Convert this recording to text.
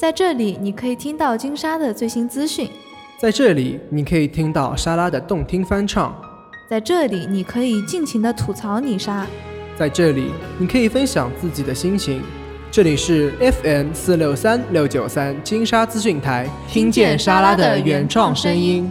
在这里，你可以听到金沙的最新资讯；在这里，你可以听到沙拉的动听翻唱；在这里，你可以尽情的吐槽你沙；在这里，你可以分享自己的心情。这里是 FM 四六三六九三金沙资讯台，听见沙拉的原创声音。